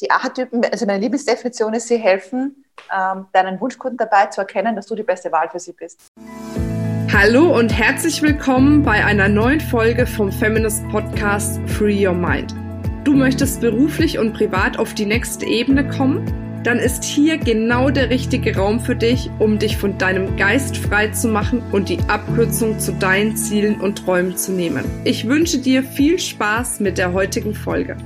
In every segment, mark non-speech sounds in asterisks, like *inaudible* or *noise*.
die Archetypen, also meine Lieblingsdefinition ist, sie helfen ähm, deinen Wunschkunden dabei zu erkennen, dass du die beste Wahl für sie bist. Hallo und herzlich willkommen bei einer neuen Folge vom Feminist Podcast Free Your Mind. Du möchtest beruflich und privat auf die nächste Ebene kommen? Dann ist hier genau der richtige Raum für dich, um dich von deinem Geist frei zu machen und die Abkürzung zu deinen Zielen und Träumen zu nehmen. Ich wünsche dir viel Spaß mit der heutigen Folge.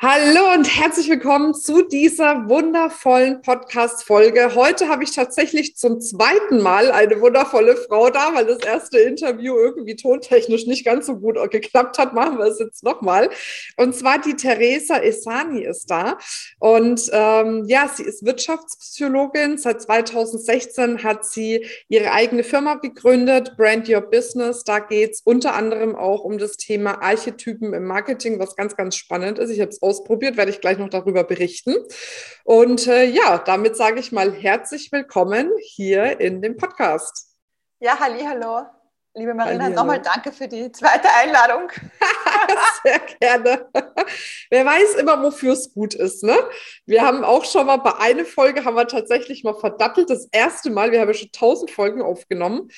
Hallo und herzlich willkommen zu dieser wundervollen Podcast-Folge. Heute habe ich tatsächlich zum zweiten Mal eine wundervolle Frau da, weil das erste Interview irgendwie tontechnisch nicht ganz so gut geklappt hat. Machen wir es jetzt nochmal. Und zwar die Theresa Esani ist da. Und ähm, ja, sie ist Wirtschaftspsychologin. Seit 2016 hat sie ihre eigene Firma gegründet, Brand Your Business. Da geht es unter anderem auch um das Thema Archetypen im Marketing, was ganz, ganz spannend ist. Ich habe es ausprobiert, werde ich gleich noch darüber berichten. Und äh, ja, damit sage ich mal herzlich willkommen hier in dem Podcast. Ja, halli, hallo. Liebe Marina, nochmal danke für die zweite Einladung. *laughs* *laughs* Sehr gerne. Wer weiß immer, wofür es gut ist. Ne? Wir haben auch schon mal bei einer Folge haben wir tatsächlich mal verdattelt. Das erste Mal, wir haben ja schon tausend Folgen aufgenommen.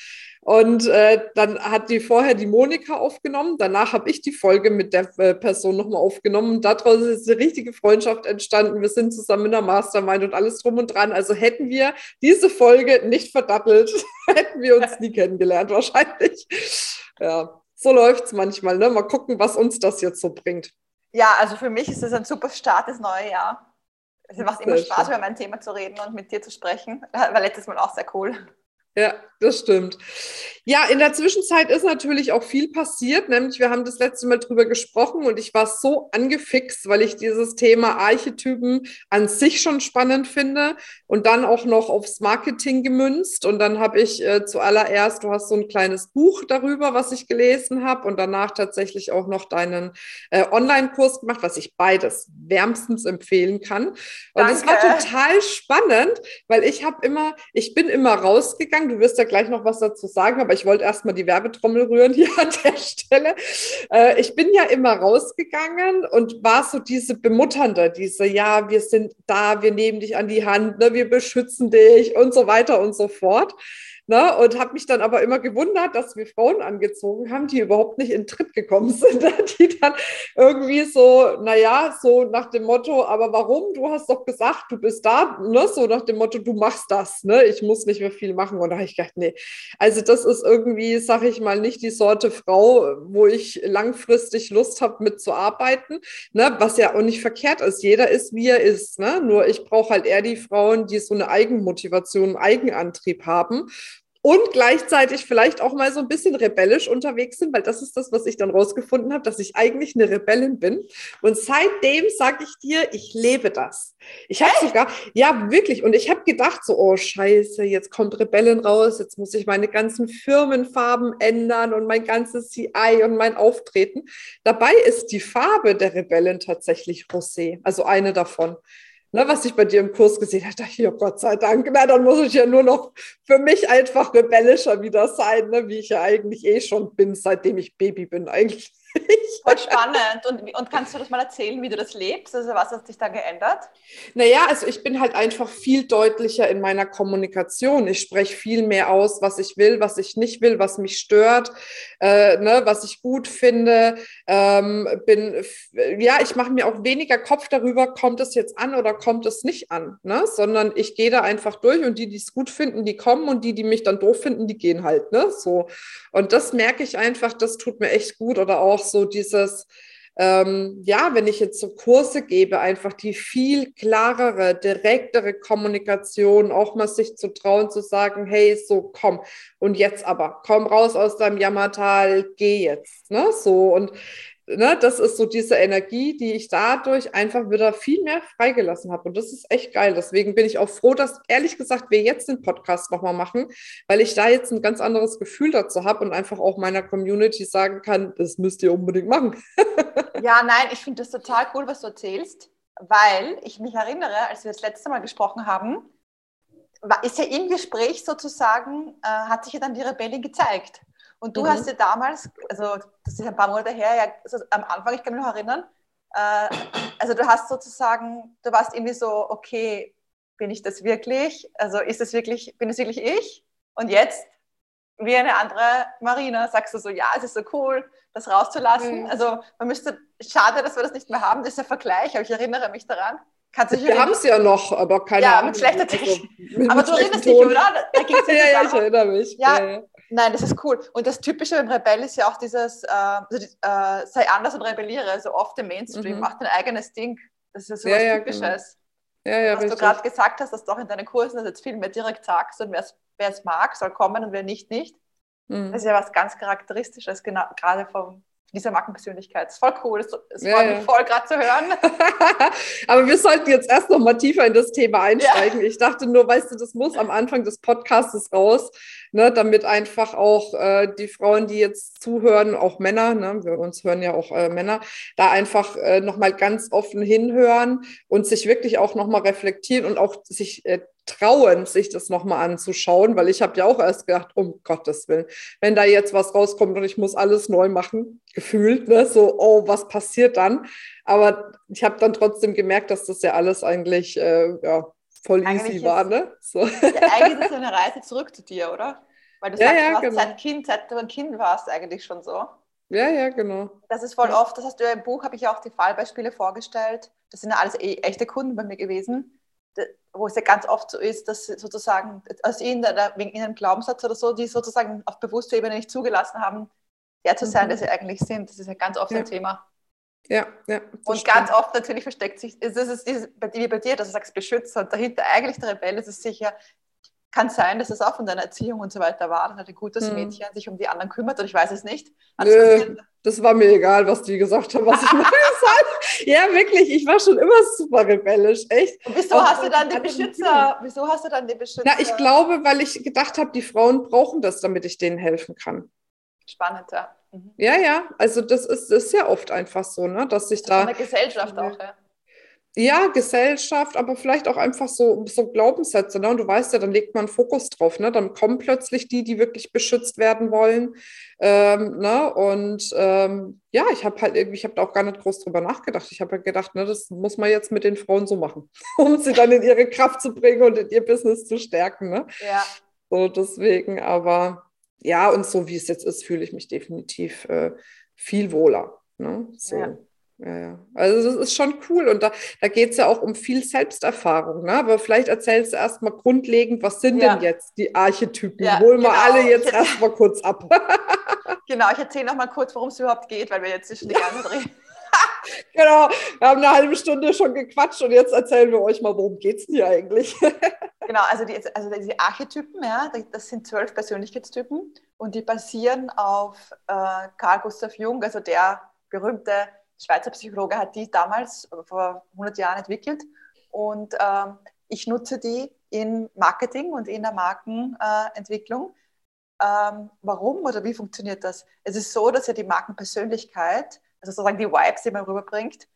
Und äh, dann hat die vorher die Monika aufgenommen. Danach habe ich die Folge mit der äh, Person nochmal aufgenommen. Und daraus ist eine richtige Freundschaft entstanden. Wir sind zusammen in der Mastermind und alles drum und dran. Also hätten wir diese Folge nicht verdattelt, *laughs* hätten wir uns nie kennengelernt, wahrscheinlich. Ja, so läuft es manchmal. Ne? Mal gucken, was uns das jetzt so bringt. Ja, also für mich ist es ein super Start des neue Jahr. Es macht immer Spaß, über mein Thema zu reden und mit dir zu sprechen. War letztes Mal auch sehr cool. Ja, das stimmt. Ja, in der Zwischenzeit ist natürlich auch viel passiert, nämlich wir haben das letzte Mal drüber gesprochen und ich war so angefixt, weil ich dieses Thema Archetypen an sich schon spannend finde und dann auch noch aufs Marketing gemünzt und dann habe ich äh, zuallererst, du hast so ein kleines Buch darüber, was ich gelesen habe und danach tatsächlich auch noch deinen äh, Online-Kurs gemacht, was ich beides wärmstens empfehlen kann. Und es war total spannend, weil ich habe immer, ich bin immer rausgegangen gegangen. Du wirst ja gleich noch was dazu sagen, aber ich wollte erstmal die Werbetrommel rühren hier *laughs* an der Stelle. Äh, ich bin ja immer rausgegangen und war so diese bemutternde, diese, ja, wir sind da, wir nehmen dich an die Hand, ne, wir beschützen dich und so weiter und so fort. Ne? Und habe mich dann aber immer gewundert, dass wir Frauen angezogen haben, die überhaupt nicht in Tritt gekommen *laughs* sind, ne? die dann irgendwie so, naja, so nach dem Motto, aber warum? Du hast doch gesagt, du bist da, ne? so nach dem Motto, du machst das, ne? ich muss nicht mehr viel machen. Und da habe ich gedacht, nee, also das ist irgendwie, sag ich mal, nicht die Sorte Frau, wo ich langfristig Lust habe, mitzuarbeiten, ne? was ja auch nicht verkehrt ist. Jeder ist, wie er ist. Ne? Nur ich brauche halt eher die Frauen, die so eine Eigenmotivation, einen Eigenantrieb haben und gleichzeitig vielleicht auch mal so ein bisschen rebellisch unterwegs sind, weil das ist das, was ich dann rausgefunden habe, dass ich eigentlich eine Rebellin bin. Und seitdem sage ich dir, ich lebe das. Ich habe sogar, ja wirklich, und ich habe gedacht so, oh scheiße, jetzt kommt Rebellin raus, jetzt muss ich meine ganzen Firmenfarben ändern und mein ganzes CI und mein Auftreten. Dabei ist die Farbe der Rebellin tatsächlich Rosé, also eine davon ne, was ich bei dir im Kurs gesehen habe, dachte ich, oh Gott sei Dank, na, dann muss ich ja nur noch für mich einfach rebellischer wieder sein, ne, wie ich ja eigentlich eh schon bin, seitdem ich Baby bin eigentlich. Voll spannend. Und, und kannst du das mal erzählen, wie du das lebst? Also was hat sich da geändert? Naja, also ich bin halt einfach viel deutlicher in meiner Kommunikation. Ich spreche viel mehr aus, was ich will, was ich nicht will, was mich stört, äh, ne, was ich gut finde. Ähm, bin, ja, ich mache mir auch weniger Kopf darüber, kommt es jetzt an oder kommt es nicht an, ne? sondern ich gehe da einfach durch und die, die es gut finden, die kommen und die, die mich dann doof finden, die gehen halt. Ne? So. Und das merke ich einfach, das tut mir echt gut oder auch so dieses, ähm, ja, wenn ich jetzt so Kurse gebe, einfach die viel klarere, direktere Kommunikation, auch mal sich zu trauen, zu sagen, hey, so komm. Und jetzt aber, komm raus aus deinem Jammertal, geh jetzt, ne, so. Und ne, das ist so diese Energie, die ich dadurch einfach wieder viel mehr freigelassen habe. Und das ist echt geil. Deswegen bin ich auch froh, dass ehrlich gesagt wir jetzt den Podcast nochmal machen, weil ich da jetzt ein ganz anderes Gefühl dazu habe und einfach auch meiner Community sagen kann, das müsst ihr unbedingt machen. *laughs* ja, nein, ich finde das total cool, was du erzählst, weil ich mich erinnere, als wir das letzte Mal gesprochen haben, ist ja im Gespräch sozusagen, äh, hat sich ja dann die Rebellion gezeigt. Und du mhm. hast dir damals, also das ist ein paar Monate her, ja, also am Anfang, ich kann mich noch erinnern, äh, also du hast sozusagen, du warst irgendwie so, okay, bin ich das wirklich? Also ist es wirklich, bin es wirklich ich? Und jetzt, wie eine andere Marina, sagst du so, ja, es ist so cool, das rauszulassen. Mhm. Also man müsste, schade, dass wir das nicht mehr haben, dieser Vergleich, aber ich erinnere mich daran. Kannst du Wir haben es ja noch, aber keine ja, Ahnung. Mit schlechter Technik. Also, aber du erinnerst dich, oder? Da, *laughs* ja, ja, ja, ich erinnere mich. Ja, ja, ja, Nein, das ist cool. Und das Typische beim Rebell ist ja auch dieses, äh, also, äh, sei anders und rebelliere, also oft im Mainstream, mhm. mach dein eigenes Ding. Das ist so ja, was ja, Typisches. Genau. Ja, ja, was richtig. du gerade gesagt hast, dass du auch in deinen Kursen das jetzt viel mehr direkt sagst und wer es mag, soll kommen und wer nicht, nicht. Mhm. Das ist ja was ganz Charakteristisches, genau, gerade vom, dieser Markenpersönlichkeit. Das ist voll cool, es ja, freut mich voll gerade zu hören. *laughs* Aber wir sollten jetzt erst noch mal tiefer in das Thema einsteigen. Ja. Ich dachte nur, weißt du, das muss am Anfang des Podcasts raus, ne, damit einfach auch äh, die Frauen, die jetzt zuhören, auch Männer, ne, wir uns hören ja auch äh, Männer, da einfach äh, noch mal ganz offen hinhören und sich wirklich auch noch mal reflektieren und auch sich äh, trauen, sich das nochmal anzuschauen, weil ich habe ja auch erst gedacht, um Gottes Willen, wenn da jetzt was rauskommt und ich muss alles neu machen, gefühlt, ne, so, oh, was passiert dann? Aber ich habe dann trotzdem gemerkt, dass das ja alles eigentlich, äh, ja, voll eigentlich easy war, ne? So. Eigentlich ist es eine Reise zurück zu dir, oder? Weil du ja, sagst, ja, du hast genau. seit Kind, seit du ein Kind warst, eigentlich schon so. Ja, ja, genau. Das ist voll oft, das hast du ja im Buch, habe ich ja auch die Fallbeispiele vorgestellt. Das sind ja alles e echte Kunden bei mir gewesen wo es ja ganz oft so ist, dass sozusagen aus ihnen oder wegen ihrem Glaubenssatz oder so, die sozusagen auf bewusster Ebene nicht zugelassen haben, der zu sein, mhm. der sie eigentlich sind. Das ist ja ganz oft ja. ein Thema. Ja, ja. Und stimmt. ganz oft natürlich versteckt sich, das ist wie bei dir, dass du sagst Beschützer und dahinter eigentlich der Rebell, ist sicher, kann sein, dass es auch von deiner Erziehung und so weiter war, dass ein gutes hm. Mädchen sich um die anderen kümmert und ich weiß es nicht. Nö, das war mir egal, was die gesagt haben, was ich *laughs* mache. ja, wirklich, ich war schon immer super rebellisch, echt. Und wieso hast du dann die Beschützer? Wieso hast du dann die Beschützer? Na, ich glaube, weil ich gedacht habe, die Frauen brauchen das, damit ich denen helfen kann. Spannend, ja. Mhm. Ja, ja, also das ist, ist ja oft einfach so, ne, dass sich da. In der Gesellschaft auch, ja ja, Gesellschaft, aber vielleicht auch einfach so, so Glaubenssätze. Ne? Und du weißt ja, dann legt man Fokus drauf. Ne? Dann kommen plötzlich die, die wirklich beschützt werden wollen. Ähm, ne? Und ähm, ja, ich habe halt irgendwie, ich habe da auch gar nicht groß drüber nachgedacht. Ich habe halt gedacht, ne, das muss man jetzt mit den Frauen so machen, *laughs* um sie dann in ihre Kraft zu bringen und in ihr Business zu stärken. Ne? Ja. So deswegen, aber ja, und so wie es jetzt ist, fühle ich mich definitiv äh, viel wohler. Ne? So. Ja. Ja, ja. Also das ist schon cool und da, da geht es ja auch um viel Selbsterfahrung. Ne? Aber vielleicht erzählst du erstmal grundlegend, was sind ja. denn jetzt die Archetypen? Ja, Holen wir genau. alle jetzt erstmal kurz ab. *laughs* genau, ich erzähle nochmal kurz, worum es überhaupt geht, weil wir jetzt zwischen die ganze drehen. *laughs* *laughs* genau, wir haben eine halbe Stunde schon gequatscht und jetzt erzählen wir euch mal, worum geht es denn hier eigentlich? genau, also, die, also diese Archetypen, ja, das sind zwölf Persönlichkeitstypen und die basieren auf äh, Carl Gustav Jung, also der berühmte Schweizer Psychologe hat die damals vor 100 Jahren entwickelt und ähm, ich nutze die in Marketing und in der Markenentwicklung. Ähm, warum oder wie funktioniert das? Es ist so, dass ja die Markenpersönlichkeit, also sozusagen die Vibes, die man rüberbringt,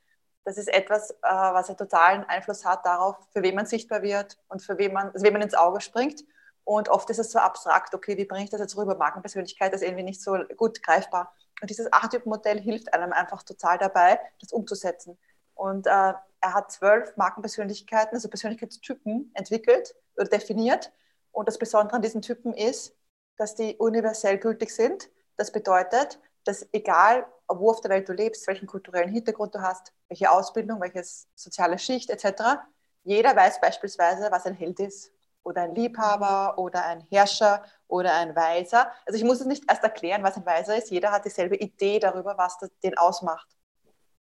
das ist etwas, äh, was einen totalen Einfluss hat darauf, für wen man sichtbar wird und für wen man, also wem man ins Auge springt. Und oft ist es so abstrakt, okay, wie bringe ich das jetzt rüber? Markenpersönlichkeit ist irgendwie nicht so gut greifbar. Und dieses Archetyp-Modell hilft einem einfach total dabei, das umzusetzen. Und äh, er hat zwölf Markenpersönlichkeiten, also Persönlichkeitstypen entwickelt oder definiert. Und das Besondere an diesen Typen ist, dass die universell gültig sind. Das bedeutet, dass egal, wo auf der Welt du lebst, welchen kulturellen Hintergrund du hast, welche Ausbildung, welche soziale Schicht etc., jeder weiß beispielsweise, was ein Held ist oder ein Liebhaber oder ein Herrscher oder ein Weiser. Also ich muss es nicht erst erklären, was ein Weiser ist. Jeder hat dieselbe Idee darüber, was das, den ausmacht.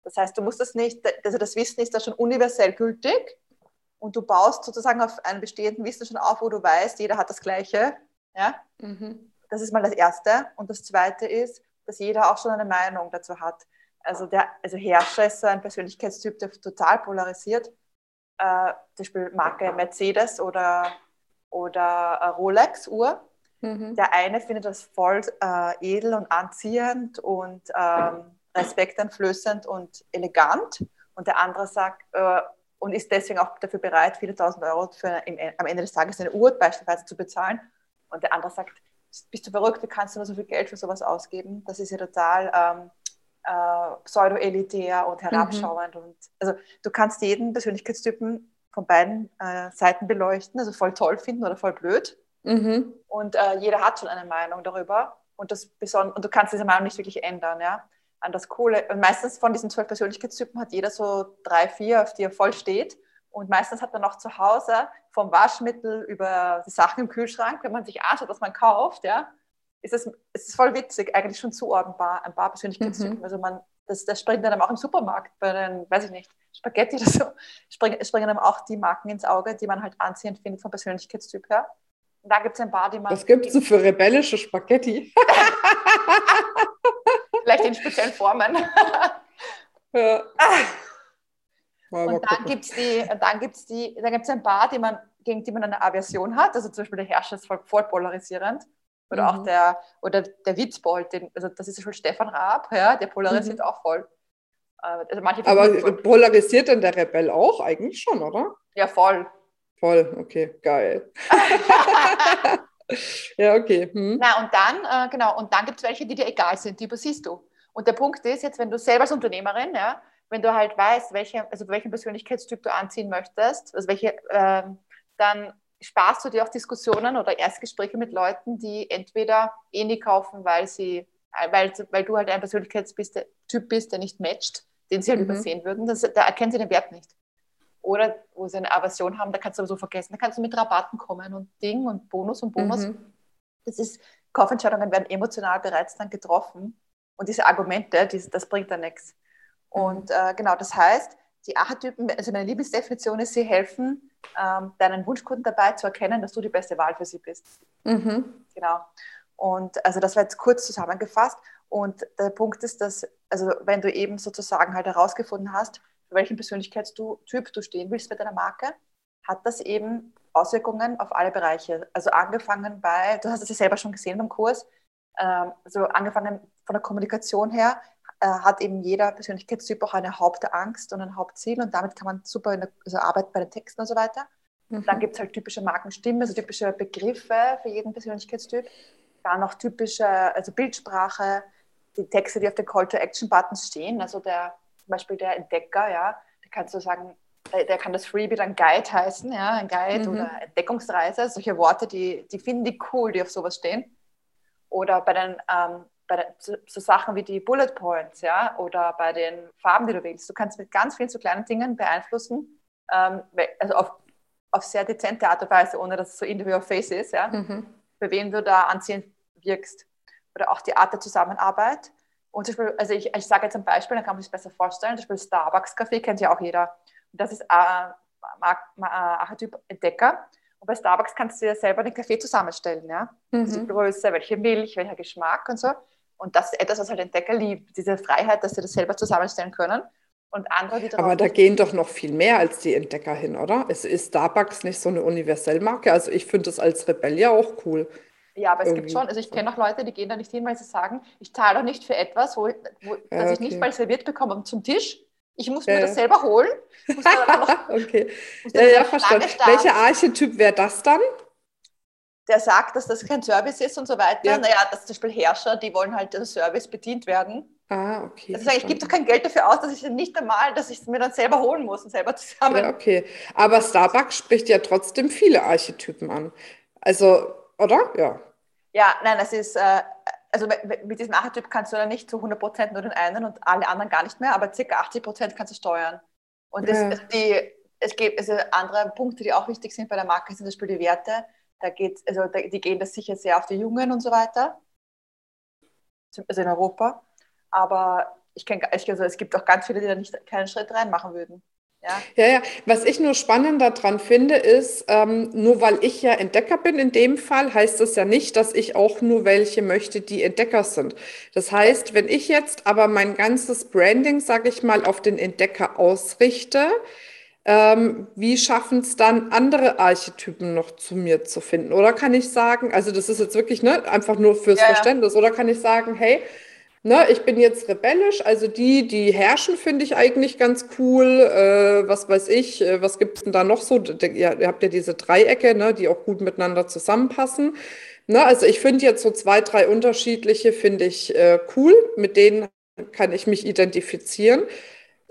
Das heißt, du musst das nicht, also das Wissen ist da schon universell gültig und du baust sozusagen auf einem bestehenden Wissen schon auf, wo du weißt, jeder hat das Gleiche. Ja? Mhm. Das ist mal das Erste. Und das Zweite ist, dass jeder auch schon eine Meinung dazu hat. Also der also Herrscher ist so ein Persönlichkeitstyp, der total polarisiert. Äh, zum Beispiel Marke Mercedes oder oder Rolex-Uhr. Mhm. Der eine findet das voll äh, edel und anziehend und ähm, respekteinflößend und elegant. Und der andere sagt, äh, und ist deswegen auch dafür bereit, viele tausend Euro für im, am Ende des Tages eine Uhr beispielsweise zu bezahlen. Und der andere sagt, bist du verrückt, wie kannst du nur so viel Geld für sowas ausgeben? Das ist ja total ähm, äh, pseudo-elitär und herabschauend. Mhm. Und, also du kannst jeden Persönlichkeitstypen von beiden äh, Seiten beleuchten, also voll toll finden oder voll blöd. Mhm. Und äh, jeder hat schon eine Meinung darüber. Und, das und du kannst diese Meinung nicht wirklich ändern. Ja? An das Coole. Und meistens von diesen zwölf Persönlichkeitstypen hat jeder so drei, vier, auf die er voll steht. Und meistens hat man auch zu Hause vom Waschmittel über die Sachen im Kühlschrank, wenn man sich anschaut, was man kauft, ja, ist es, ist voll witzig, eigentlich schon zuordnenbar, ein paar Persönlichkeitstypen. Mhm. Also man, das, das springt dann auch im Supermarkt bei den, weiß ich nicht, Spaghetti oder so, springen, springen dann auch die Marken ins Auge, die man halt anziehend findet vom Persönlichkeitstyp her. Da gibt es ein paar, die man. Was gibt es so für rebellische Spaghetti? *laughs* Vielleicht in speziellen Formen. *laughs* ja. Und dann gibt es die, dann gibt's die, dann gibt es ein paar, die man, gegen die man eine Aversion hat. Also zum Beispiel der Herrscher ist voll, voll polarisierend. Oder mhm. auch der, oder der Witzbold, den, also das ist schon Stefan Raab, ja, der polarisiert mhm. auch voll. Äh, also Aber polarisiert denn der Rebell auch eigentlich schon, oder? Ja, voll. Voll, okay, geil. *laughs* ja, okay. Hm. Na, und dann, äh, genau, und dann gibt es welche, die dir egal sind, die übersiehst du. Und der Punkt ist jetzt, wenn du selber als Unternehmerin, ja, wenn du halt weißt, welche, also welchen Persönlichkeitstyp du anziehen möchtest, also welche, äh, dann sparst du dir auch Diskussionen oder Erstgespräche mit Leuten, die entweder eh nie kaufen, weil sie, weil, weil du halt ein Persönlichkeitstyp bist, der nicht matcht, den sie halt mhm. übersehen würden. Das, da erkennen sie den Wert nicht. Oder wo sie eine Aversion haben, da kannst du aber so vergessen. Da kannst du mit Rabatten kommen und Ding und Bonus und Bonus. Mhm. Das ist, Kaufentscheidungen werden emotional bereits dann getroffen. Und diese Argumente, die, das bringt dann nichts. Und äh, genau, das heißt, die Archetypen, also meine Lieblingsdefinition ist, sie helfen ähm, deinen Wunschkunden dabei zu erkennen, dass du die beste Wahl für sie bist. Mhm. Genau. Und also das war jetzt kurz zusammengefasst. Und der Punkt ist, dass, also wenn du eben sozusagen halt herausgefunden hast, für welchen Persönlichkeitstyp du stehen willst bei deiner Marke, hat das eben Auswirkungen auf alle Bereiche. Also angefangen bei, du hast es ja selber schon gesehen beim Kurs, ähm, also angefangen von der Kommunikation her, äh, hat eben jeder Persönlichkeitstyp auch eine Hauptangst und ein Hauptziel und damit kann man super in der, also arbeiten bei den Texten und so weiter. Mhm. Dann gibt es halt typische Markenstimmen, also typische Begriffe für jeden Persönlichkeitstyp. Dann noch typische, also Bildsprache, die Texte, die auf den Call-to-Action-Buttons stehen. Also der, zum Beispiel der Entdecker, ja, da kannst du sagen, der, der kann das Freebie dann Guide heißen, ja, ein Guide mhm. oder Entdeckungsreise. Solche Worte, die, die finden die cool, die auf sowas stehen. Oder bei den ähm, bei den, so, so, Sachen wie die Bullet Points, ja, oder bei den Farben, die du wählst. Du kannst mit ganz vielen so kleinen Dingen beeinflussen, ähm, also auf, auf sehr dezente Art und Weise, ohne dass es so in your face ist, ja, mhm. für wen du da anziehend wirkst. Oder auch die Art der Zusammenarbeit. Und zum Beispiel, also ich, ich sage jetzt ein Beispiel, dann kann man sich besser vorstellen. Zum Beispiel Starbucks-Kaffee kennt ja auch jeder. Das ist äh, Archetyp Entdecker. Und bei Starbucks kannst du dir selber den Kaffee zusammenstellen, ja. Mhm. Also die Größe, welche Milch, welcher Geschmack und so. Und das ist etwas, was halt Entdecker liebt, diese Freiheit, dass sie das selber zusammenstellen können. Und andere, die Aber da gehen doch noch viel mehr als die Entdecker hin, oder? Es ist Starbucks nicht so eine Universellmarke. Also ich finde das als Rebell ja auch cool. Ja, aber es gibt schon, also ich kenne auch Leute, die gehen da nicht hin, weil sie sagen, ich zahle doch nicht für etwas, wo, wo ja, das okay. ich nicht mal serviert bekomme zum Tisch. Ich muss mir ja. das selber holen. Noch, *laughs* okay. Ja, ja, verstanden. Welcher Archetyp wäre das dann? der sagt, dass das kein Service ist und so weiter. Ja. Naja, das zum Beispiel Herrscher, die wollen halt den Service bedient werden. Ah, okay. Also ich gebe doch kein Geld dafür aus, dass ich nicht einmal, dass ich es mir dann selber holen muss und selber zusammen. Ja, okay. Aber Starbucks spricht ja trotzdem viele Archetypen an. Also, oder? Ja. Ja, nein, es ist, äh, also mit diesem Archetyp kannst du dann nicht zu 100% nur den einen und alle anderen gar nicht mehr, aber ca. 80% kannst du steuern. Und das, ja. die, es gibt also andere Punkte, die auch wichtig sind bei der Marke, sind zum Beispiel die Werte da geht, also da, die gehen das sicher sehr auf die Jungen und so weiter, also in Europa. Aber ich kenne, also es gibt auch ganz viele, die da nicht keinen Schritt reinmachen würden. Ja. ja, ja. Was ich nur spannend daran finde, ist, ähm, nur weil ich ja Entdecker bin in dem Fall, heißt das ja nicht, dass ich auch nur welche möchte, die Entdecker sind. Das heißt, wenn ich jetzt aber mein ganzes Branding, sage ich mal, auf den Entdecker ausrichte, ähm, wie schaffen es dann andere Archetypen noch zu mir zu finden? Oder kann ich sagen, also das ist jetzt wirklich ne, einfach nur fürs ja, Verständnis, oder kann ich sagen, hey, ne, ich bin jetzt rebellisch, also die, die herrschen, finde ich eigentlich ganz cool. Äh, was weiß ich, äh, was gibt es denn da noch so? Ihr, ihr habt ja diese Dreiecke, ne, die auch gut miteinander zusammenpassen. Ne, also ich finde jetzt so zwei, drei unterschiedliche, finde ich äh, cool. Mit denen kann ich mich identifizieren.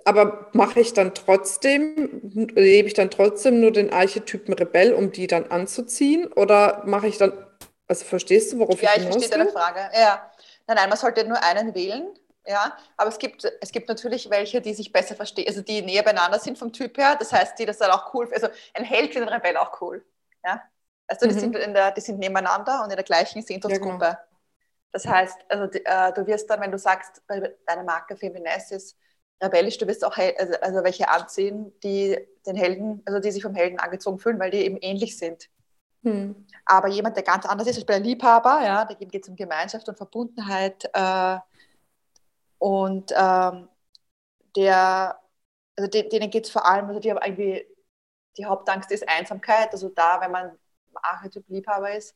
Aber mache ich dann trotzdem, lebe ich dann trotzdem nur den Archetypen Rebell, um die dann anzuziehen? Oder mache ich dann, also verstehst du, worauf ja, ich hinaus Ja, ich verstehe deine Frage. Ja. Nein, nein, man sollte nur einen wählen. Ja, aber es gibt, es gibt natürlich welche, die sich besser verstehen, also die näher beieinander sind vom Typ her. Das heißt, die das dann auch cool, also ein Held und ein Rebell auch cool. Ja, also die, mhm. sind in der, die sind nebeneinander und in der gleichen Sehnsuchtsgruppe. Ja, genau. Das heißt, also äh, du wirst dann, wenn du sagst, deine Marke Feminist ist rebellisch, du wirst auch also, also welche anziehen, die den Helden, also die sich vom Helden angezogen fühlen, weil die eben ähnlich sind. Hm. Aber jemand, der ganz anders ist, ist bei der Liebhaber, ja, da geht es um Gemeinschaft und Verbundenheit äh, und ähm, der, also denen geht es vor allem, also die haben irgendwie, die Hauptangst ist Einsamkeit, also da, wenn man Archetyp Liebhaber ist,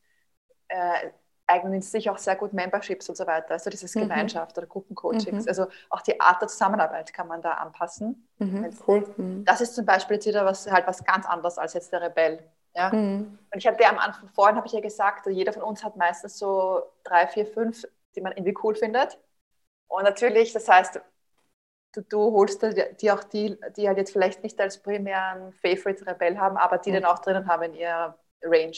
äh, eignen sich auch sehr gut Memberships und so weiter, also dieses mhm. Gemeinschaft oder Gruppencoachings. Mhm. Also auch die Art der Zusammenarbeit kann man da anpassen. Mhm. Cool. Mhm. Das ist zum Beispiel jetzt wieder was, halt was ganz anderes als jetzt der Rebell. Ja? Mhm. Und ich habe dir am Anfang, vorhin habe ich ja gesagt, jeder von uns hat meistens so drei, vier, fünf, die man irgendwie cool findet. Und natürlich, das heißt, du, du holst dir auch die, die halt jetzt vielleicht nicht als primären Favorite Rebell haben, aber die mhm. dann auch drinnen haben in ihrer Range.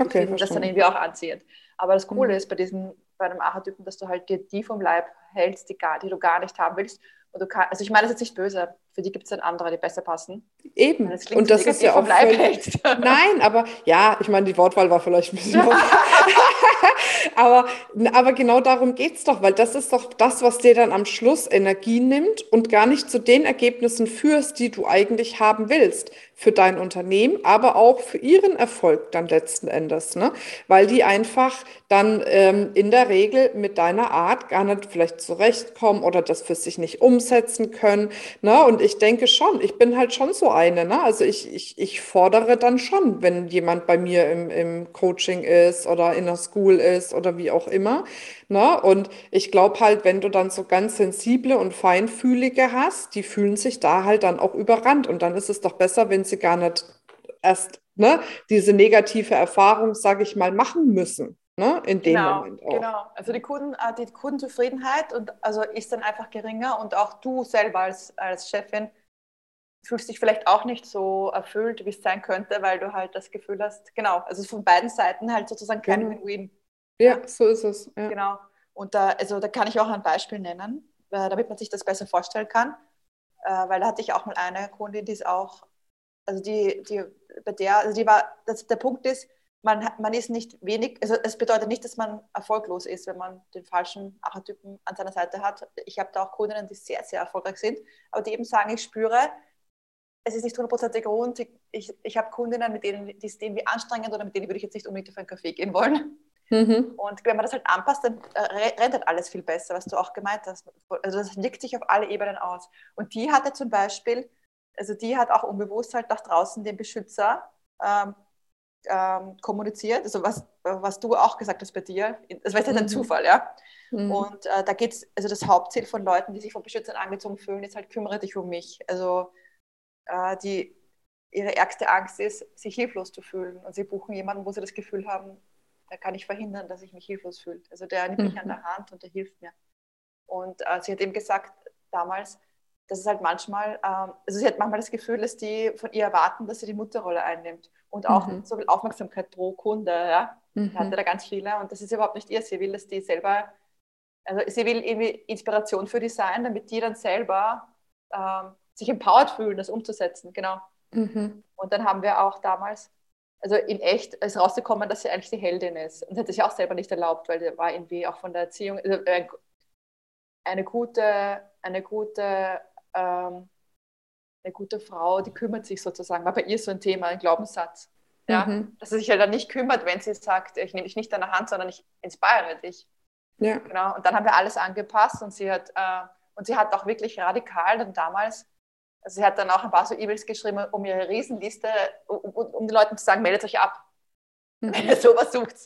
Okay, das dann irgendwie auch anziehend. Aber das Coole mhm. ist bei diesem, bei einem Archetypen, dass du halt dir die vom Leib hältst, die, gar, die du gar nicht haben willst. Kann, also ich meine, das ist nicht böse. Für die gibt es dann andere, die besser passen. Eben. Das und das ist ja auch völlig, *laughs* Nein, aber ja, ich meine, die Wortwahl war vielleicht ein bisschen. *laughs* aber, aber genau darum geht es doch, weil das ist doch das, was dir dann am Schluss Energie nimmt und gar nicht zu den Ergebnissen führst, die du eigentlich haben willst für dein Unternehmen, aber auch für ihren Erfolg dann letzten Endes, ne? weil die einfach dann ähm, in der Regel mit deiner Art gar nicht vielleicht zurechtkommen oder das für sich nicht umsetzen können. Ne? Und ich denke schon, ich bin halt schon so eine. Ne? Also ich, ich, ich fordere dann schon, wenn jemand bei mir im, im Coaching ist oder in der School ist oder wie auch immer. Ne? Und ich glaube halt, wenn du dann so ganz sensible und feinfühlige hast, die fühlen sich da halt dann auch überrannt. Und dann ist es doch besser, wenn sie gar nicht erst ne, diese negative Erfahrung, sage ich mal, machen müssen. Ne, in dem genau, Moment auch. Genau, also die, Kunden, äh, die Kundenzufriedenheit und also ist dann einfach geringer und auch du selber als, als Chefin fühlst dich vielleicht auch nicht so erfüllt, wie es sein könnte, weil du halt das Gefühl hast, genau, also von beiden Seiten halt sozusagen kein genau. Win-Win. Ja, ja, so ist es. Ja. Genau. Und da, also da kann ich auch ein Beispiel nennen, äh, damit man sich das besser vorstellen kann. Äh, weil da hatte ich auch mal eine Kundin, die ist auch, also die, die bei der, also die war, das, der Punkt ist, man, man ist nicht wenig, also es bedeutet nicht, dass man erfolglos ist, wenn man den falschen Archetypen an seiner Seite hat. Ich habe da auch Kundinnen, die sehr, sehr erfolgreich sind, aber die eben sagen, ich spüre, es ist nicht hundertprozentig rund. Ich, ich, habe Kundinnen, mit denen, die ist irgendwie anstrengend oder mit denen würde ich jetzt nicht unbedingt auf einen Kaffee gehen wollen. Mhm. Und wenn man das halt anpasst, dann äh, rennt halt alles viel besser, was du auch gemeint hast. Also das legt sich auf alle Ebenen aus. Und die hatte zum Beispiel, also die hat auch unbewusst halt nach draußen den Beschützer ähm, ähm, kommuniziert, also was, was du auch gesagt hast bei dir, das war jetzt mhm. ein Zufall, ja. Mhm. Und äh, da geht es, also das Hauptziel von Leuten, die sich von Beschützern angezogen fühlen, ist halt, kümmere dich um mich. Also äh, die, ihre ärgste Angst ist, sich hilflos zu fühlen. Und sie buchen jemanden, wo sie das Gefühl haben, da kann ich verhindern, dass ich mich hilflos fühle. Also der nimmt mhm. mich an der Hand und der hilft mir. Und äh, sie hat eben gesagt damals, dass es halt manchmal, ähm, also sie hat manchmal das Gefühl, dass die von ihr erwarten, dass sie die Mutterrolle einnimmt und auch mhm. so viel Aufmerksamkeit pro Kunde. Ja? Mhm. Hatte da ganz viele und das ist überhaupt nicht ihr. Sie will, dass die selber, also sie will irgendwie Inspiration für die sein, damit die dann selber ähm, sich empowered fühlen, das umzusetzen. Genau. Mhm. Und dann haben wir auch damals also in echt ist rausgekommen, dass sie eigentlich die Heldin ist. Und hätte sich auch selber nicht erlaubt, weil sie war irgendwie auch von der Erziehung also äh, eine gute, eine gute, ähm, eine gute Frau, die kümmert sich sozusagen. War bei ihr so ein Thema, ein Glaubenssatz. Ja? Mhm. Dass sie sich ja dann nicht kümmert, wenn sie sagt, ich nehme dich nicht an der Hand, sondern ich inspiriere dich. Ja. Genau. Und dann haben wir alles angepasst und sie hat, äh, und sie hat auch wirklich radikal dann damals also sie hat dann auch ein paar so E-Mails geschrieben, um ihre Riesenliste, um, um, den Leuten zu sagen, meldet euch ab, mhm. wenn ihr sowas sucht.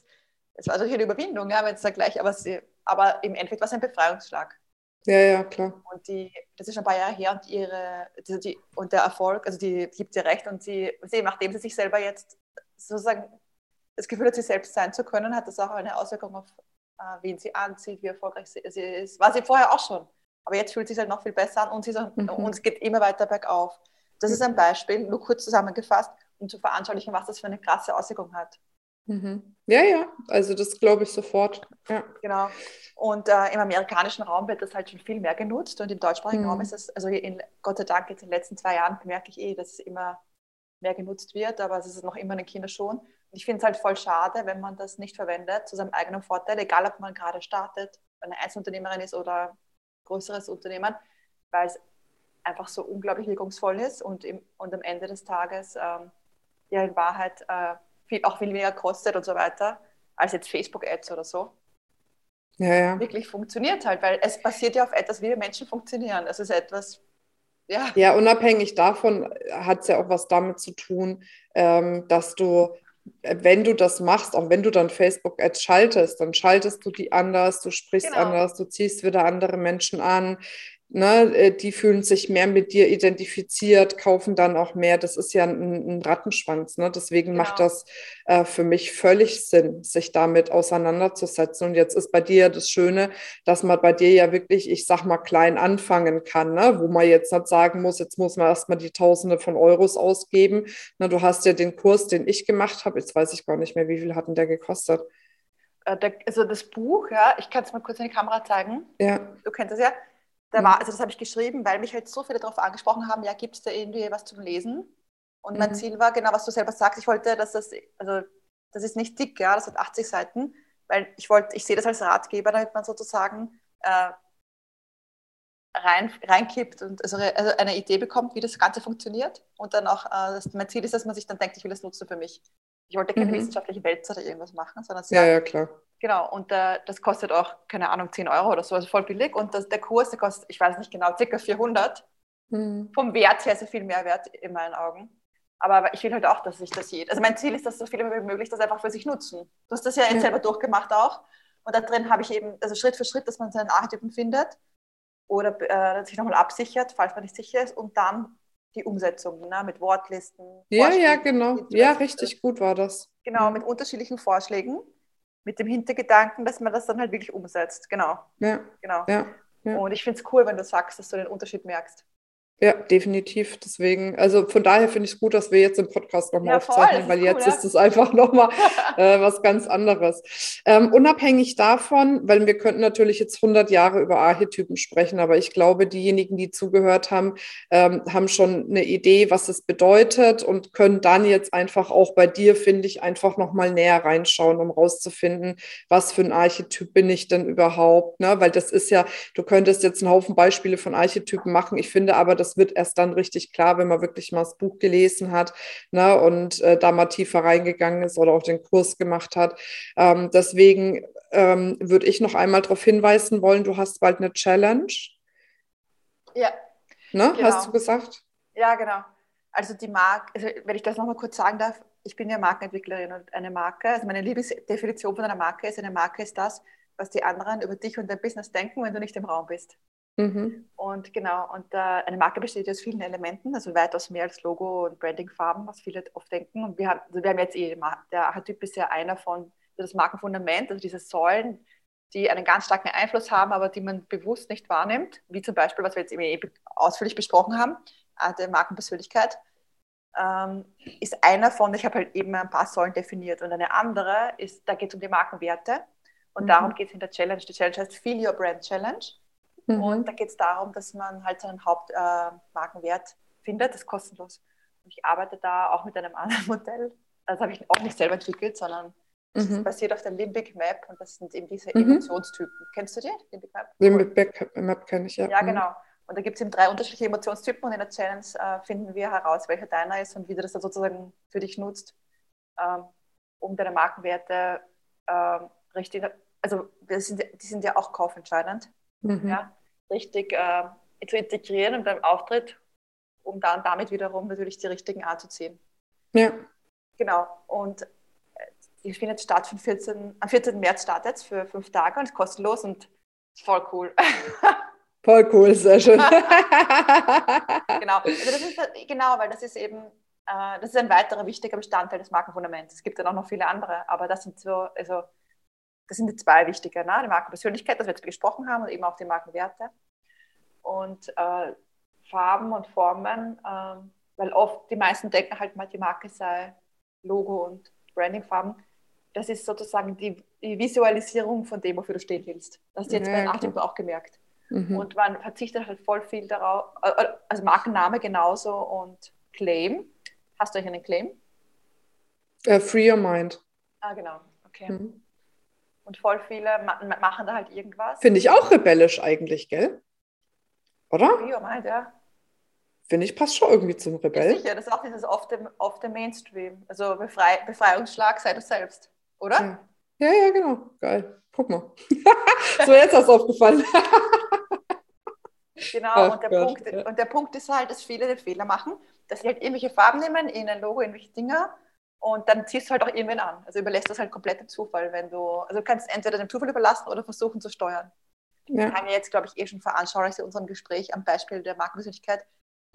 Es war natürlich eine Überwindung, ja, wenn es gleich, aber, sie, aber im Endeffekt war es ein Befreiungsschlag. Ja, ja, klar. Und die, das ist schon ein paar Jahre her und ihre, die, die, und der Erfolg, also die gibt ihr recht und sie, sie, nachdem sie sich selber jetzt sozusagen das Gefühl hat, sie selbst sein zu können, hat das auch eine Auswirkung auf, äh, wen sie anzieht, wie erfolgreich sie, sie ist. War sie vorher auch schon. Aber jetzt fühlt es sich halt noch viel besser an und, auch, mhm. und es geht immer weiter bergauf. Das ist ein Beispiel, nur kurz zusammengefasst, um zu veranschaulichen, was das für eine krasse Auswirkung hat. Mhm. Ja, ja, also das glaube ich sofort. Ja. Genau. Und äh, im amerikanischen Raum wird das halt schon viel mehr genutzt und im deutschsprachigen mhm. Raum ist es, also in, Gott sei Dank jetzt in den letzten zwei Jahren merke ich eh, dass es immer mehr genutzt wird, aber es ist noch immer in den Kinderschuhen. Und ich finde es halt voll schade, wenn man das nicht verwendet zu seinem eigenen Vorteil, egal ob man gerade startet, eine Einzelunternehmerin ist oder größeres Unternehmen, weil es einfach so unglaublich wirkungsvoll ist und, im, und am Ende des Tages ähm, ja in Wahrheit äh, viel, auch viel weniger kostet und so weiter, als jetzt Facebook-Ads oder so. Ja, ja. Wirklich funktioniert halt, weil es basiert ja auf etwas, wie wir Menschen funktionieren. Es ist etwas, ja. Ja, unabhängig davon hat es ja auch was damit zu tun, ähm, dass du wenn du das machst, auch wenn du dann Facebook-Ads schaltest, dann schaltest du die anders, du sprichst genau. anders, du ziehst wieder andere Menschen an. Ne, äh, die fühlen sich mehr mit dir identifiziert, kaufen dann auch mehr. Das ist ja ein, ein Rattenschwanz. Ne? Deswegen genau. macht das äh, für mich völlig Sinn, sich damit auseinanderzusetzen. Und jetzt ist bei dir das Schöne, dass man bei dir ja wirklich, ich sag mal, klein anfangen kann, ne? wo man jetzt nicht sagen muss, jetzt muss man erstmal die Tausende von Euros ausgeben. Ne, du hast ja den Kurs, den ich gemacht habe, jetzt weiß ich gar nicht mehr, wie viel hat denn der gekostet? Äh, also das Buch, ja, ich kann es mal kurz in die Kamera zeigen. Ja. Du kennst es ja da war, mhm. also das habe ich geschrieben, weil mich halt so viele darauf angesprochen haben, ja, gibt es da irgendwie was zum Lesen? Und mhm. mein Ziel war, genau was du selber sagst, ich wollte, dass das, also das ist nicht dick, ja, das hat 80 Seiten, weil ich wollte, ich sehe das als Ratgeber, damit man sozusagen äh, rein, reinkippt und also, also, eine Idee bekommt, wie das Ganze funktioniert. Und dann auch, äh, das, mein Ziel ist, dass man sich dann denkt, ich will das nutzen für mich. Ich wollte keine mhm. wissenschaftliche Welt oder irgendwas machen, sondern ja, ja, klar. Genau, und äh, das kostet auch, keine Ahnung, 10 Euro oder so, also voll billig. Und das, der Kurs, der kostet, ich weiß nicht genau, ca. 400. Mhm. Vom Wert her sehr viel mehr wert in meinen Augen. Aber ich will halt auch, dass sich das jeder, also mein Ziel ist, dass so viele wie möglich das einfach für sich nutzen. Du hast das ja, ja. selber durchgemacht auch. Und da drin habe ich eben, also Schritt für Schritt, dass man seinen Archetypen findet oder äh, sich nochmal absichert, falls man nicht sicher ist. Und dann die Umsetzung ne, mit Wortlisten. Ja, ja, genau. Ja, richtig gut war das. Genau, mit unterschiedlichen Vorschlägen mit dem Hintergedanken, dass man das dann halt wirklich umsetzt. Genau. Ja. genau. Ja. Ja. Und ich finde es cool, wenn du sagst, dass du den Unterschied merkst. Ja, definitiv. Deswegen, also von daher finde ich es gut, dass wir jetzt im Podcast nochmal ja, aufzeichnen, weil cool, jetzt ja? ist es einfach nochmal *laughs* äh, was ganz anderes. Ähm, unabhängig davon, weil wir könnten natürlich jetzt 100 Jahre über Archetypen sprechen, aber ich glaube, diejenigen, die zugehört haben, ähm, haben schon eine Idee, was es bedeutet und können dann jetzt einfach auch bei dir, finde ich, einfach nochmal näher reinschauen, um rauszufinden, was für ein Archetyp bin ich denn überhaupt. Ne? Weil das ist ja, du könntest jetzt einen Haufen Beispiele von Archetypen machen. Ich finde aber, das wird erst dann richtig klar, wenn man wirklich mal das Buch gelesen hat ne, und äh, da mal tiefer reingegangen ist oder auch den Kurs gemacht hat. Ähm, deswegen ähm, würde ich noch einmal darauf hinweisen wollen, du hast bald eine Challenge. Ja. Ne, genau. Hast du gesagt? Ja, genau. Also die Marke, also wenn ich das nochmal kurz sagen darf, ich bin ja Markenentwicklerin und eine Marke, also meine Lieblingsdefinition von einer Marke ist, eine Marke ist das, was die anderen über dich und dein Business denken, wenn du nicht im Raum bist. Mhm. Und genau, und äh, eine Marke besteht aus vielen Elementen, also weitaus mehr als Logo und Brandingfarben, was viele oft denken. Und wir haben, also wir haben jetzt eh, der Archetyp ist ja einer von das Markenfundament, also diese Säulen, die einen ganz starken Einfluss haben, aber die man bewusst nicht wahrnimmt, wie zum Beispiel, was wir jetzt eben ausführlich besprochen haben, äh, der Markenpersönlichkeit, ähm, ist einer von, ich habe halt eben ein paar Säulen definiert und eine andere ist, da geht es um die Markenwerte und mhm. darum geht es in der Challenge. Die Challenge heißt Feel Your Brand Challenge. Mhm. Und da geht es darum, dass man halt seinen Hauptmarkenwert äh, findet, das ist kostenlos. Und ich arbeite da auch mit einem *laughs* anderen Modell. Das habe ich auch nicht selber entwickelt, sondern das mhm. basiert auf der Limbic Map und das sind eben diese mhm. Emotionstypen. Kennst du die? Limbic Map? Limbic Map kenne ich, ja. Ja, mhm. genau. Und da gibt es eben drei unterschiedliche Emotionstypen und in der Challenge äh, finden wir heraus, welcher deiner ist und wie du das dann sozusagen für dich nutzt, ähm, um deine Markenwerte ähm, richtig, also sind, die sind ja auch kaufentscheidend mhm. ja, richtig äh, zu integrieren in deinem Auftritt, um dann damit wiederum natürlich die richtigen anzuziehen. Ja. Genau. Und äh, die findet statt vom 14, am 14. März startet für fünf Tage und ist kostenlos und voll cool. *laughs* Voll cool, sehr schön. *laughs* genau. Also das ist, genau, weil das ist eben, äh, das ist ein weiterer wichtiger Bestandteil des Markenfundaments. Es gibt dann auch noch viele andere, aber das sind so, also das sind die zwei wichtige, ne? die Markenpersönlichkeit, das wir jetzt besprochen haben, und eben auch die Markenwerte. und äh, Farben und Formen, äh, weil oft die meisten denken halt mal, die Marke sei Logo und Brandingfarben. Das ist sozusagen die, die, Visualisierung von dem, wofür du stehen willst. Das hast du jetzt ja, bei den Artikeln auch gemerkt. Mhm. Und man verzichtet halt voll viel darauf, äh, äh, also Markenname genauso und Claim. Hast du euch einen Claim? Uh, free Your Mind. Ah, genau. Okay. Mhm. Und voll viele ma machen da halt irgendwas. Finde ich auch rebellisch eigentlich, gell? Oder? Your Mind, ja. Finde ich, passt schon irgendwie zum Rebell. Ja, sicher, das ist auch dieses off the, off the Mainstream. Also Befrei Befreiungsschlag, sei du selbst, oder? Ja. ja, ja, genau. Geil. Guck mal. *laughs* so, jetzt hast du aufgefallen. *laughs* genau, Ach und, der Punkt, ja. und der Punkt ist halt, dass viele den Fehler machen, dass sie halt irgendwelche Farben nehmen, in ein Logo, irgendwelche Dinger und dann ziehst du halt auch irgendwen an. Also überlässt das halt komplett dem Zufall, wenn du, also du kannst entweder dem Zufall überlassen oder versuchen zu steuern. Ja. Wir haben ja jetzt, glaube ich, eh schon veranschaulicht in unserem Gespräch am Beispiel der Markenpersönlichkeit,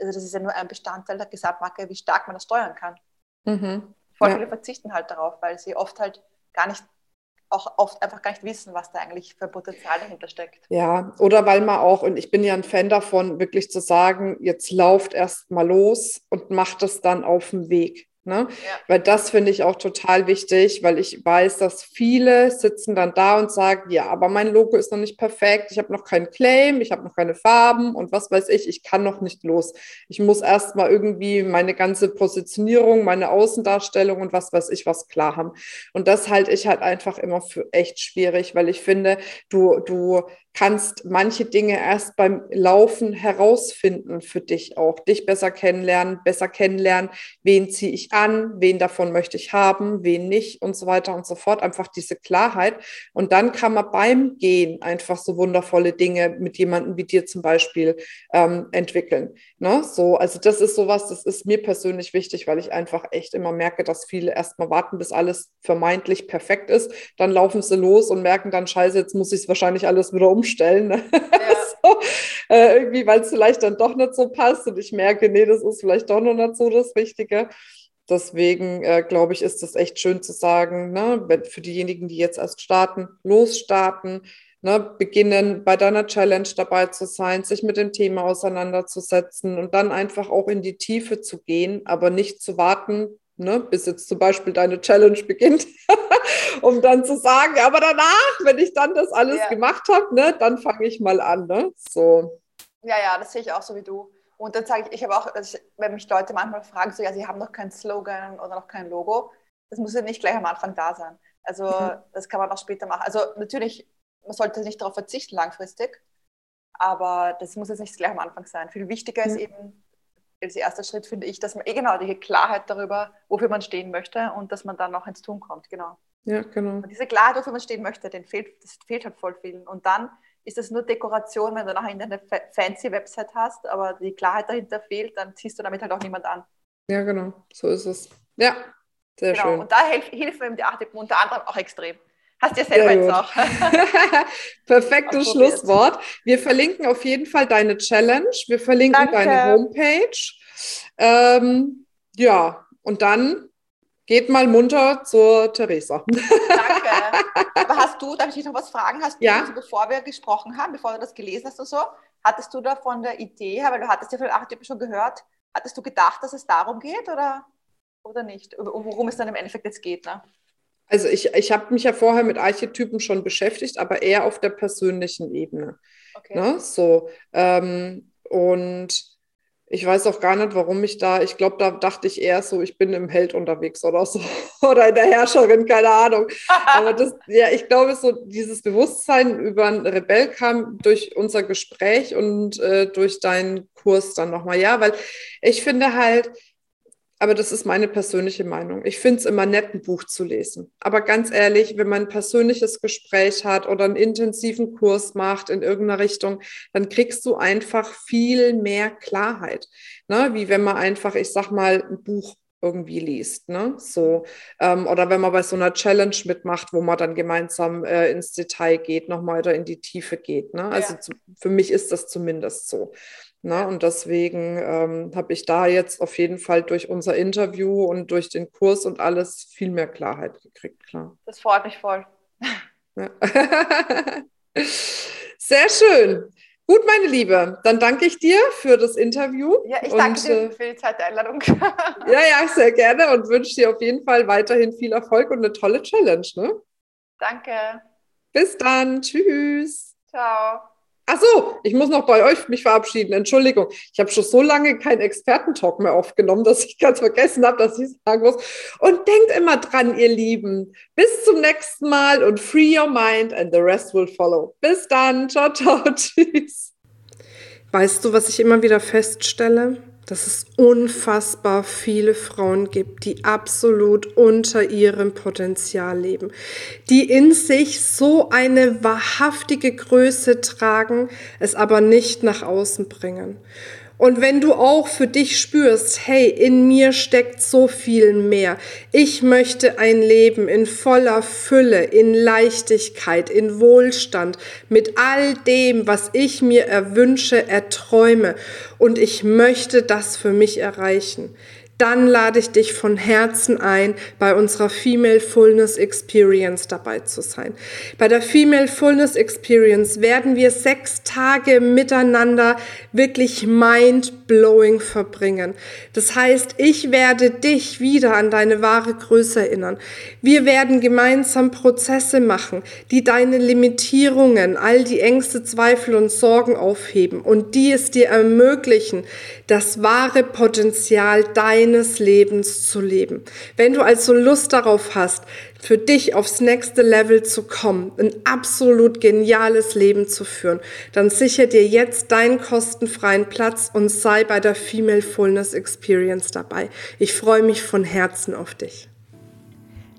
also das ist ja nur ein Bestandteil der Gesamtmarke, wie stark man das steuern kann. Mhm. Voll ja. viele verzichten halt darauf, weil sie oft halt gar nicht auch oft einfach gar nicht wissen, was da eigentlich für Potenzial dahinter steckt. Ja, oder weil man auch, und ich bin ja ein Fan davon, wirklich zu sagen, jetzt lauft erst mal los und macht es dann auf dem Weg. Ne? Ja. Weil das finde ich auch total wichtig, weil ich weiß, dass viele sitzen dann da und sagen, ja, aber mein Logo ist noch nicht perfekt, ich habe noch keinen Claim, ich habe noch keine Farben und was weiß ich, ich kann noch nicht los. Ich muss erst mal irgendwie meine ganze Positionierung, meine Außendarstellung und was weiß ich was klar haben. Und das halte ich halt einfach immer für echt schwierig, weil ich finde, du, du kannst manche Dinge erst beim Laufen herausfinden für dich auch, dich besser kennenlernen, besser kennenlernen, wen ziehe ich an, wen davon möchte ich haben, wen nicht und so weiter und so fort. Einfach diese Klarheit. Und dann kann man beim Gehen einfach so wundervolle Dinge mit jemandem wie dir zum Beispiel ähm, entwickeln. Ne? So, also das ist sowas, das ist mir persönlich wichtig, weil ich einfach echt immer merke, dass viele erstmal warten, bis alles vermeintlich perfekt ist. Dann laufen sie los und merken dann, scheiße, jetzt muss ich es wahrscheinlich alles wieder umstellen. Ne? Ja. *laughs* so, äh, irgendwie, weil es vielleicht dann doch nicht so passt und ich merke, nee, das ist vielleicht doch noch nicht so das Richtige. Deswegen äh, glaube ich, ist es echt schön zu sagen, ne, für diejenigen, die jetzt erst starten, losstarten, ne, beginnen, bei deiner Challenge dabei zu sein, sich mit dem Thema auseinanderzusetzen und dann einfach auch in die Tiefe zu gehen, aber nicht zu warten, ne, bis jetzt zum Beispiel deine Challenge beginnt, *laughs* um dann zu sagen, aber danach, wenn ich dann das alles ja. gemacht habe, ne, dann fange ich mal an. Ne? So. Ja, ja, das sehe ich auch so wie du. Und dann sage ich, ich habe auch, also wenn mich Leute manchmal fragen, so, ja, sie haben noch keinen Slogan oder noch kein Logo, das muss ja nicht gleich am Anfang da sein. Also mhm. das kann man auch später machen. Also natürlich, man sollte nicht darauf verzichten langfristig, aber das muss jetzt nicht gleich am Anfang sein. Viel wichtiger mhm. ist eben, als erster Schritt finde ich, dass man eh genau die Klarheit darüber, wofür man stehen möchte und dass man dann noch ins Tun kommt, genau. Ja, genau. Und diese Klarheit, wofür man stehen möchte, den fehlt, das fehlt halt voll vielen. Und dann ist es nur Dekoration, wenn du nachher eine fancy Website hast, aber die Klarheit dahinter fehlt, dann ziehst du damit halt auch niemand an. Ja, genau, so ist es. Ja, sehr genau. schön. Und da hilf, hilft mir die Artikel unter anderem auch extrem. Hast du ja selber jetzt auch. *laughs* Perfektes *laughs* Schlusswort. Wir verlinken auf jeden Fall deine Challenge. Wir verlinken Danke. deine Homepage. Ähm, ja, und dann geht mal munter zur Theresa. *laughs* Danke. Aber hast du, darf ich dich noch was fragen? Hast du, ja? also bevor wir gesprochen haben, bevor du das gelesen hast und so, hattest du da von der Idee weil du hattest ja von Archetypen schon gehört, hattest du gedacht, dass es darum geht oder, oder nicht? Worum es dann im Endeffekt jetzt geht, ne? Also ich, ich habe mich ja vorher mit Archetypen schon beschäftigt, aber eher auf der persönlichen Ebene. Okay. Ne? So, ähm, und ich weiß auch gar nicht, warum ich da, ich glaube, da dachte ich eher so, ich bin im Held unterwegs oder so. *laughs* oder in der Herrscherin, keine Ahnung. *laughs* Aber das, ja, ich glaube, so dieses Bewusstsein über einen Rebell kam durch unser Gespräch und äh, durch deinen Kurs dann nochmal. Ja, weil ich finde halt, aber das ist meine persönliche Meinung. Ich finde es immer nett, ein Buch zu lesen. Aber ganz ehrlich, wenn man ein persönliches Gespräch hat oder einen intensiven Kurs macht in irgendeiner Richtung, dann kriegst du einfach viel mehr Klarheit. Ne? Wie wenn man einfach, ich sag mal, ein Buch irgendwie liest. Ne? So, ähm, oder wenn man bei so einer Challenge mitmacht, wo man dann gemeinsam äh, ins Detail geht, nochmal oder in die Tiefe geht. Ne? Also ja. zu, für mich ist das zumindest so. Ne? Und deswegen ähm, habe ich da jetzt auf jeden Fall durch unser Interview und durch den Kurs und alles viel mehr Klarheit gekriegt. Klar. Das freut mich voll. Ja. *laughs* Sehr schön. Gut, meine Liebe, dann danke ich dir für das Interview. Ja, ich danke und, dir äh, für die zweite Einladung. *laughs* ja, ja, sehr gerne und wünsche dir auf jeden Fall weiterhin viel Erfolg und eine tolle Challenge. Ne? Danke. Bis dann. Tschüss. Ciao. Ach so, ich muss noch bei euch mich verabschieden. Entschuldigung, ich habe schon so lange keinen Expertentalk mehr aufgenommen, dass ich ganz vergessen habe, dass ich sagen muss. Und denkt immer dran, ihr Lieben. Bis zum nächsten Mal und free your mind and the rest will follow. Bis dann. Ciao, ciao. *laughs* Tschüss. Weißt du, was ich immer wieder feststelle? Dass es unfassbar viele Frauen gibt, die absolut unter ihrem Potenzial leben, die in sich so eine wahrhaftige Größe tragen, es aber nicht nach außen bringen. Und wenn du auch für dich spürst, hey, in mir steckt so viel mehr. Ich möchte ein Leben in voller Fülle, in Leichtigkeit, in Wohlstand, mit all dem, was ich mir erwünsche, erträume. Und ich möchte das für mich erreichen dann lade ich dich von Herzen ein, bei unserer Female Fullness Experience dabei zu sein. Bei der Female Fullness Experience werden wir sechs Tage miteinander wirklich mind-blowing verbringen. Das heißt, ich werde dich wieder an deine wahre Größe erinnern. Wir werden gemeinsam Prozesse machen, die deine Limitierungen, all die Ängste, Zweifel und Sorgen aufheben und die es dir ermöglichen, das wahre Potenzial deines Lebens zu leben. Wenn du also Lust darauf hast, für dich aufs nächste Level zu kommen, ein absolut geniales Leben zu führen, dann sicher dir jetzt deinen kostenfreien Platz und sei bei der Female Fullness Experience dabei. Ich freue mich von Herzen auf dich.